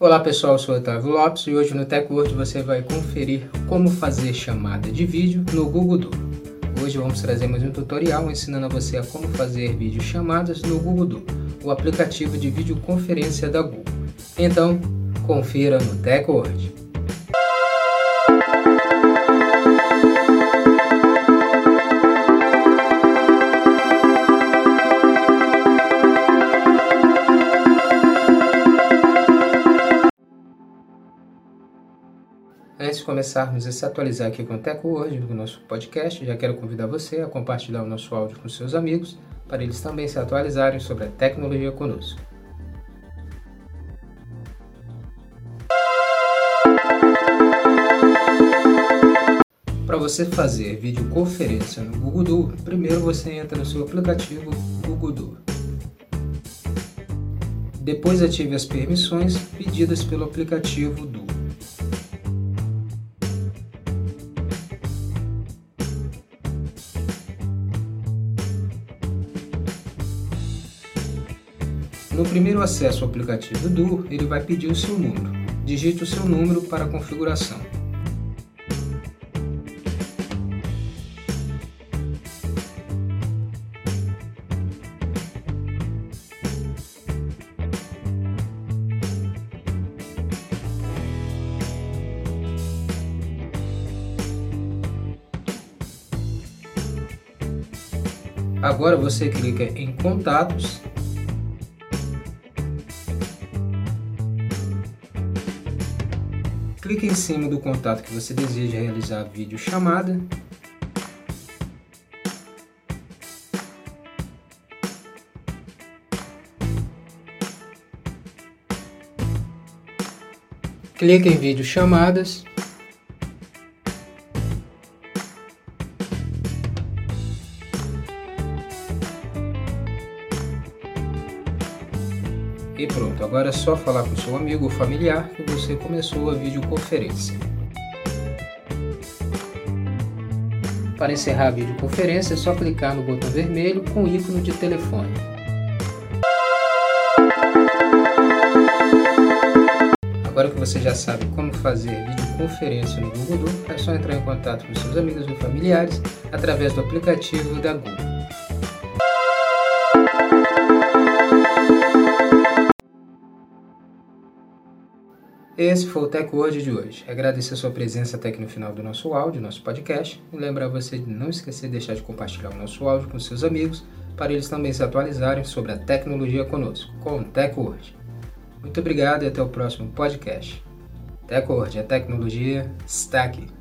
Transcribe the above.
Olá pessoal, eu sou Otávio Lopes e hoje no TechWord você vai conferir como fazer chamada de vídeo no Google Duo. Hoje vamos trazer mais um tutorial ensinando a você a como fazer vídeo chamadas no Google Duo, o aplicativo de videoconferência da Google. Então, confira no TechWord. Antes de começarmos a se atualizar aqui com o Teco hoje, no nosso podcast, já quero convidar você a compartilhar o nosso áudio com seus amigos, para eles também se atualizarem sobre a tecnologia conosco. Para você fazer videoconferência no Google Duo, primeiro você entra no seu aplicativo Google Duo. Depois ative as permissões pedidas pelo aplicativo Duo. No primeiro acesso ao aplicativo Duo, ele vai pedir o seu número. Digite o seu número para a configuração. Agora você clica em Contatos clique em cima do contato que você deseja realizar a videochamada. Clique em vídeo chamadas. E pronto, agora é só falar com seu amigo ou familiar que você começou a videoconferência. Para encerrar a videoconferência é só clicar no botão vermelho com o ícone de telefone. Agora que você já sabe como fazer videoconferência no Google é só entrar em contato com seus amigos e familiares através do aplicativo da Google. Esse foi o Tech Word de hoje. Agradecer a sua presença até aqui no final do nosso áudio, nosso podcast, e lembrar você de não esquecer de deixar de compartilhar o nosso áudio com seus amigos, para eles também se atualizarem sobre a tecnologia conosco, com o Tech Word. Muito obrigado e até o próximo podcast. Tech Word, a tecnologia está aqui.